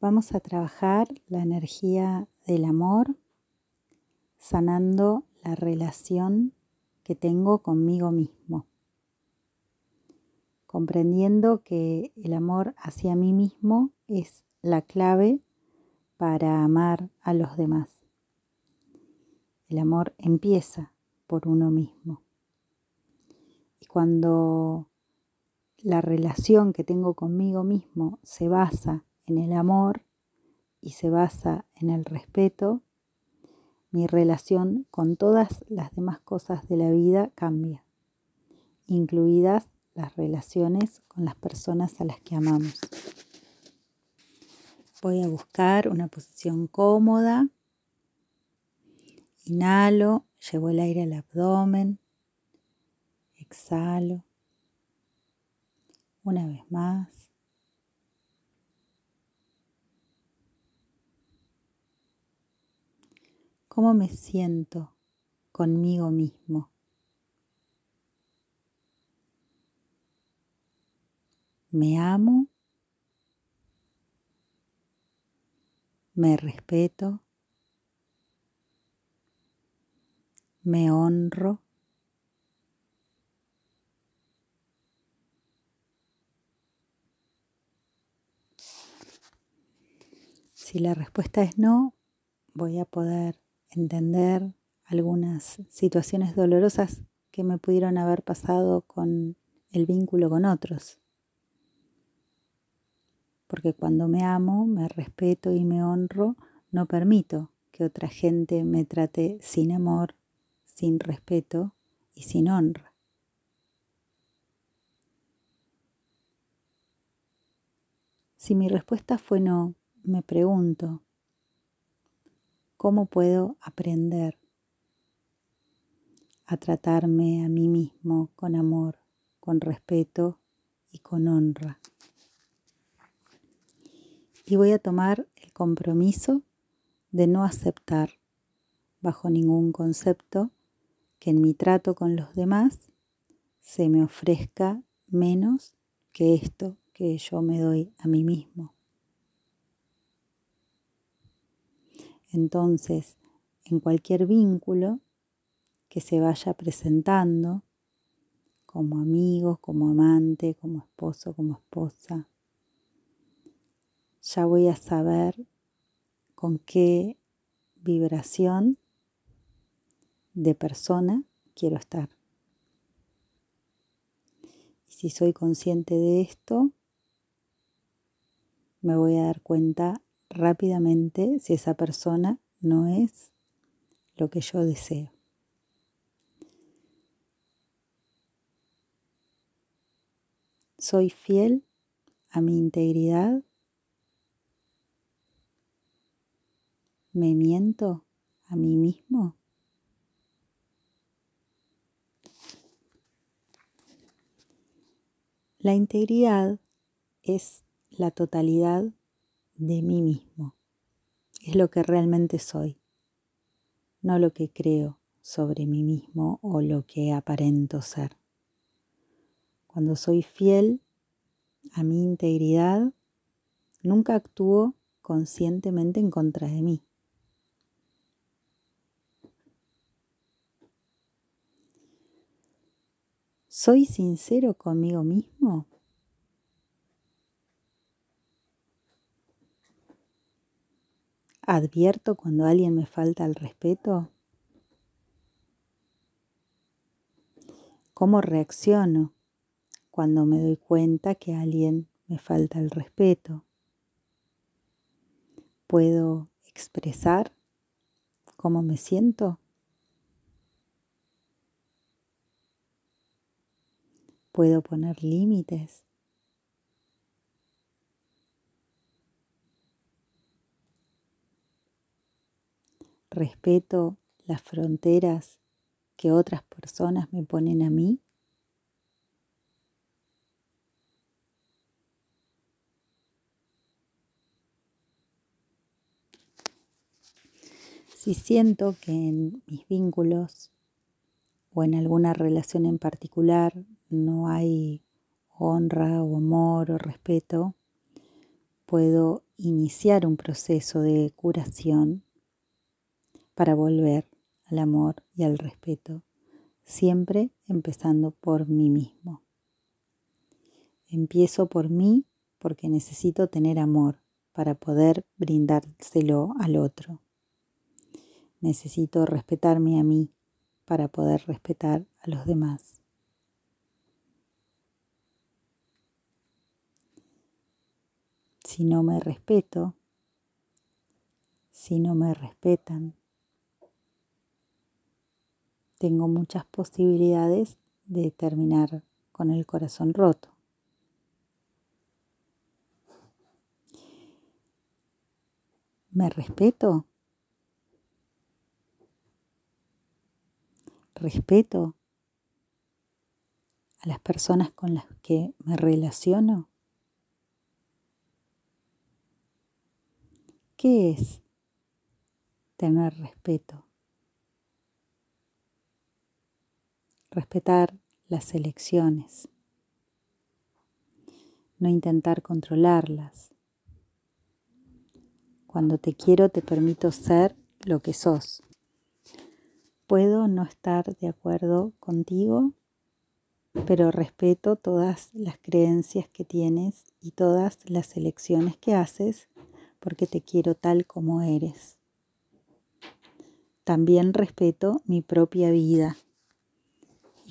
Vamos a trabajar la energía del amor, sanando la relación que tengo conmigo mismo, comprendiendo que el amor hacia mí mismo es la clave para amar a los demás. El amor empieza por uno mismo. Y cuando la relación que tengo conmigo mismo se basa en el amor y se basa en el respeto, mi relación con todas las demás cosas de la vida cambia, incluidas las relaciones con las personas a las que amamos. Voy a buscar una posición cómoda. Inhalo, llevo el aire al abdomen. Exhalo. Una vez más. Cómo me siento conmigo mismo. Me amo, me respeto, me honro. Si la respuesta es no, voy a poder entender algunas situaciones dolorosas que me pudieron haber pasado con el vínculo con otros. Porque cuando me amo, me respeto y me honro, no permito que otra gente me trate sin amor, sin respeto y sin honra. Si mi respuesta fue no, me pregunto, ¿Cómo puedo aprender a tratarme a mí mismo con amor, con respeto y con honra? Y voy a tomar el compromiso de no aceptar bajo ningún concepto que en mi trato con los demás se me ofrezca menos que esto que yo me doy a mí mismo. Entonces, en cualquier vínculo que se vaya presentando, como amigo, como amante, como esposo, como esposa, ya voy a saber con qué vibración de persona quiero estar. Y si soy consciente de esto, me voy a dar cuenta rápidamente si esa persona no es lo que yo deseo. Soy fiel a mi integridad. ¿Me miento a mí mismo? La integridad es la totalidad de mí mismo. Es lo que realmente soy, no lo que creo sobre mí mismo o lo que aparento ser. Cuando soy fiel a mi integridad, nunca actúo conscientemente en contra de mí. ¿Soy sincero conmigo mismo? ¿Advierto cuando alguien me falta el respeto? ¿Cómo reacciono cuando me doy cuenta que alguien me falta el respeto? ¿Puedo expresar cómo me siento? ¿Puedo poner límites? Respeto las fronteras que otras personas me ponen a mí? Si siento que en mis vínculos o en alguna relación en particular no hay honra o amor o respeto, puedo iniciar un proceso de curación para volver al amor y al respeto, siempre empezando por mí mismo. Empiezo por mí porque necesito tener amor para poder brindárselo al otro. Necesito respetarme a mí para poder respetar a los demás. Si no me respeto, si no me respetan, tengo muchas posibilidades de terminar con el corazón roto. ¿Me respeto? ¿Respeto a las personas con las que me relaciono? ¿Qué es tener respeto? Respetar las elecciones, no intentar controlarlas. Cuando te quiero te permito ser lo que sos. Puedo no estar de acuerdo contigo, pero respeto todas las creencias que tienes y todas las elecciones que haces porque te quiero tal como eres. También respeto mi propia vida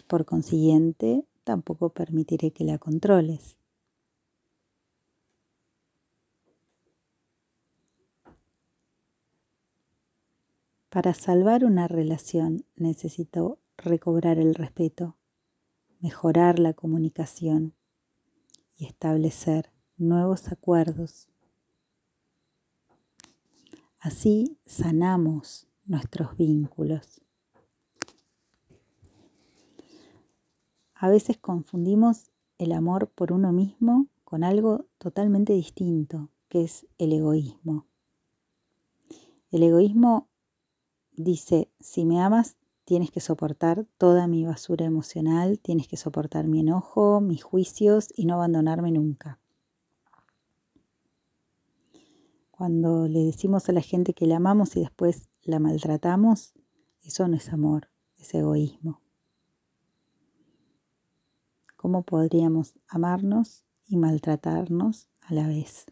por consiguiente, tampoco permitiré que la controles. Para salvar una relación necesito recobrar el respeto, mejorar la comunicación y establecer nuevos acuerdos. Así sanamos nuestros vínculos. A veces confundimos el amor por uno mismo con algo totalmente distinto, que es el egoísmo. El egoísmo dice, si me amas, tienes que soportar toda mi basura emocional, tienes que soportar mi enojo, mis juicios y no abandonarme nunca. Cuando le decimos a la gente que la amamos y después la maltratamos, eso no es amor, es egoísmo cómo podríamos amarnos y maltratarnos a la vez.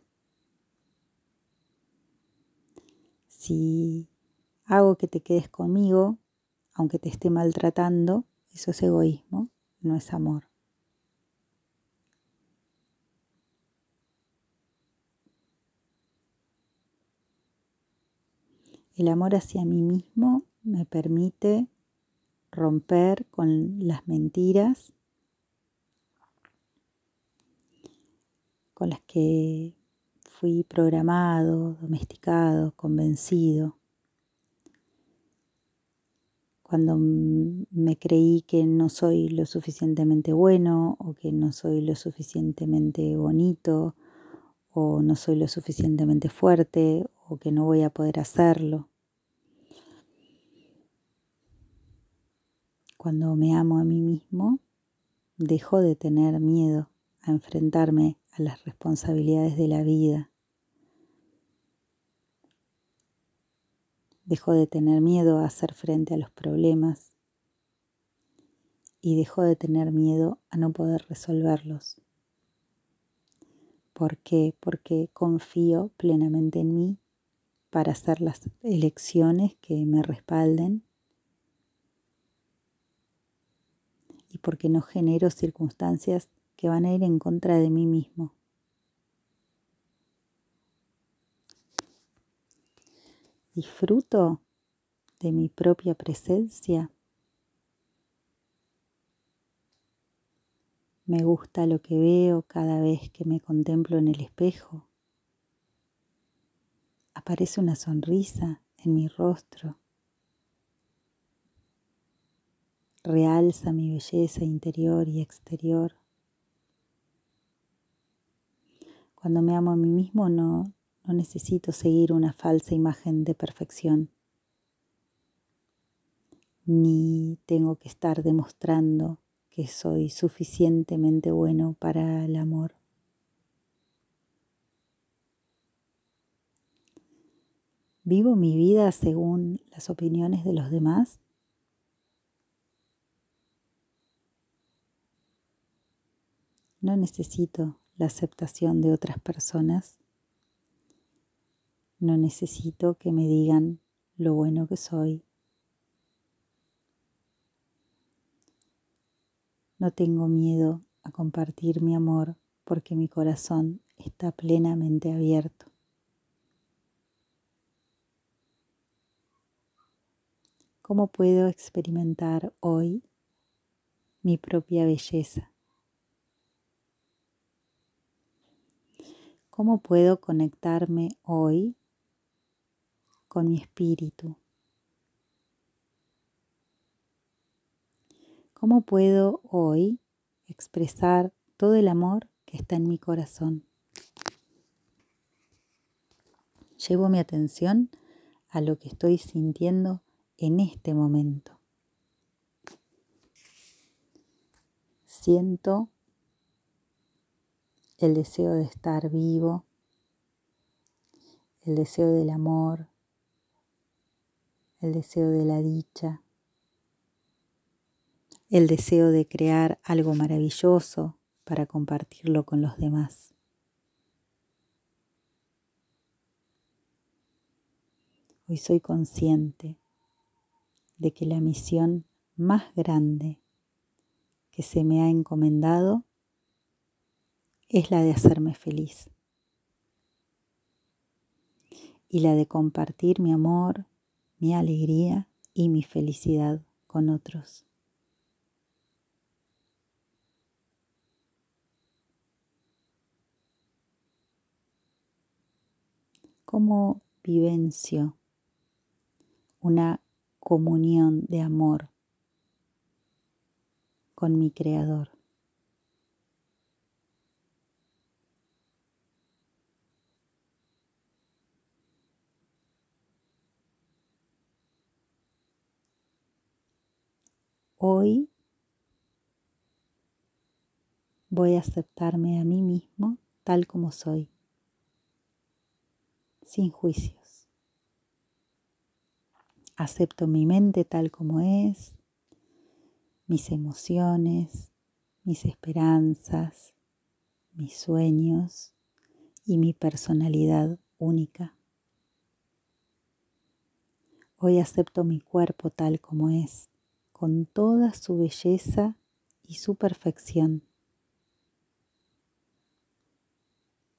Si hago que te quedes conmigo, aunque te esté maltratando, eso es egoísmo, no es amor. El amor hacia mí mismo me permite romper con las mentiras con las que fui programado, domesticado, convencido. Cuando me creí que no soy lo suficientemente bueno o que no soy lo suficientemente bonito o no soy lo suficientemente fuerte o que no voy a poder hacerlo. Cuando me amo a mí mismo, dejo de tener miedo a enfrentarme a las responsabilidades de la vida. Dejó de tener miedo a hacer frente a los problemas y dejó de tener miedo a no poder resolverlos. ¿Por qué? Porque confío plenamente en mí para hacer las elecciones que me respalden y porque no genero circunstancias van a ir en contra de mí mismo. Disfruto de mi propia presencia. Me gusta lo que veo cada vez que me contemplo en el espejo. Aparece una sonrisa en mi rostro. Realza mi belleza interior y exterior. Cuando me amo a mí mismo no, no necesito seguir una falsa imagen de perfección. Ni tengo que estar demostrando que soy suficientemente bueno para el amor. ¿Vivo mi vida según las opiniones de los demás? No necesito la aceptación de otras personas. No necesito que me digan lo bueno que soy. No tengo miedo a compartir mi amor porque mi corazón está plenamente abierto. ¿Cómo puedo experimentar hoy mi propia belleza? ¿Cómo puedo conectarme hoy con mi espíritu? ¿Cómo puedo hoy expresar todo el amor que está en mi corazón? Llevo mi atención a lo que estoy sintiendo en este momento. Siento el deseo de estar vivo, el deseo del amor, el deseo de la dicha, el deseo de crear algo maravilloso para compartirlo con los demás. Hoy soy consciente de que la misión más grande que se me ha encomendado es la de hacerme feliz y la de compartir mi amor, mi alegría y mi felicidad con otros. ¿Cómo vivencio una comunión de amor con mi Creador. Hoy voy a aceptarme a mí mismo tal como soy, sin juicios. Acepto mi mente tal como es, mis emociones, mis esperanzas, mis sueños y mi personalidad única. Hoy acepto mi cuerpo tal como es, con toda su belleza y su perfección.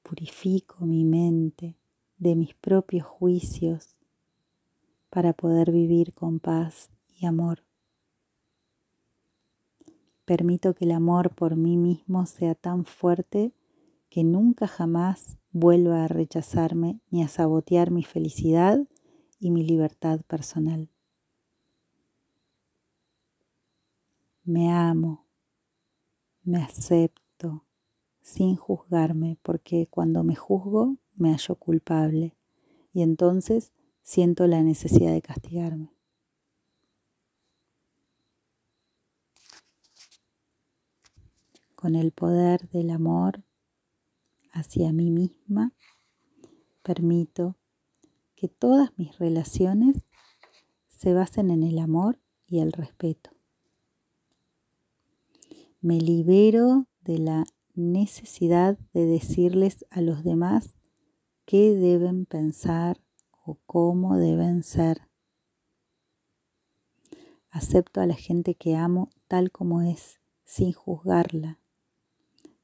Purifico mi mente de mis propios juicios para poder vivir con paz y amor. Permito que el amor por mí mismo sea tan fuerte que nunca jamás vuelva a rechazarme ni a sabotear mi felicidad y mi libertad personal. Me amo, me acepto sin juzgarme porque cuando me juzgo me hallo culpable y entonces siento la necesidad de castigarme. Con el poder del amor hacia mí misma, permito que todas mis relaciones se basen en el amor y el respeto. Me libero de la necesidad de decirles a los demás qué deben pensar o cómo deben ser. Acepto a la gente que amo tal como es, sin juzgarla,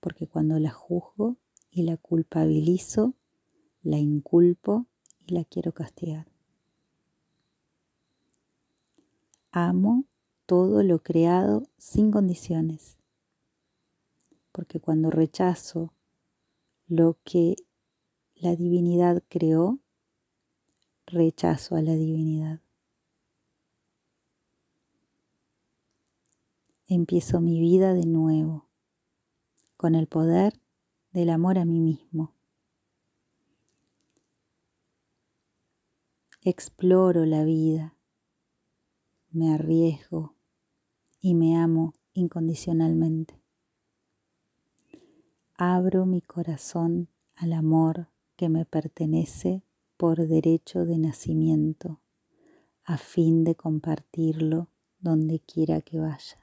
porque cuando la juzgo y la culpabilizo, la inculpo y la quiero castigar. Amo todo lo creado sin condiciones, porque cuando rechazo lo que la divinidad creó, rechazo a la divinidad. Empiezo mi vida de nuevo con el poder del amor a mí mismo. Exploro la vida, me arriesgo y me amo incondicionalmente. Abro mi corazón al amor que me pertenece por derecho de nacimiento, a fin de compartirlo donde quiera que vaya.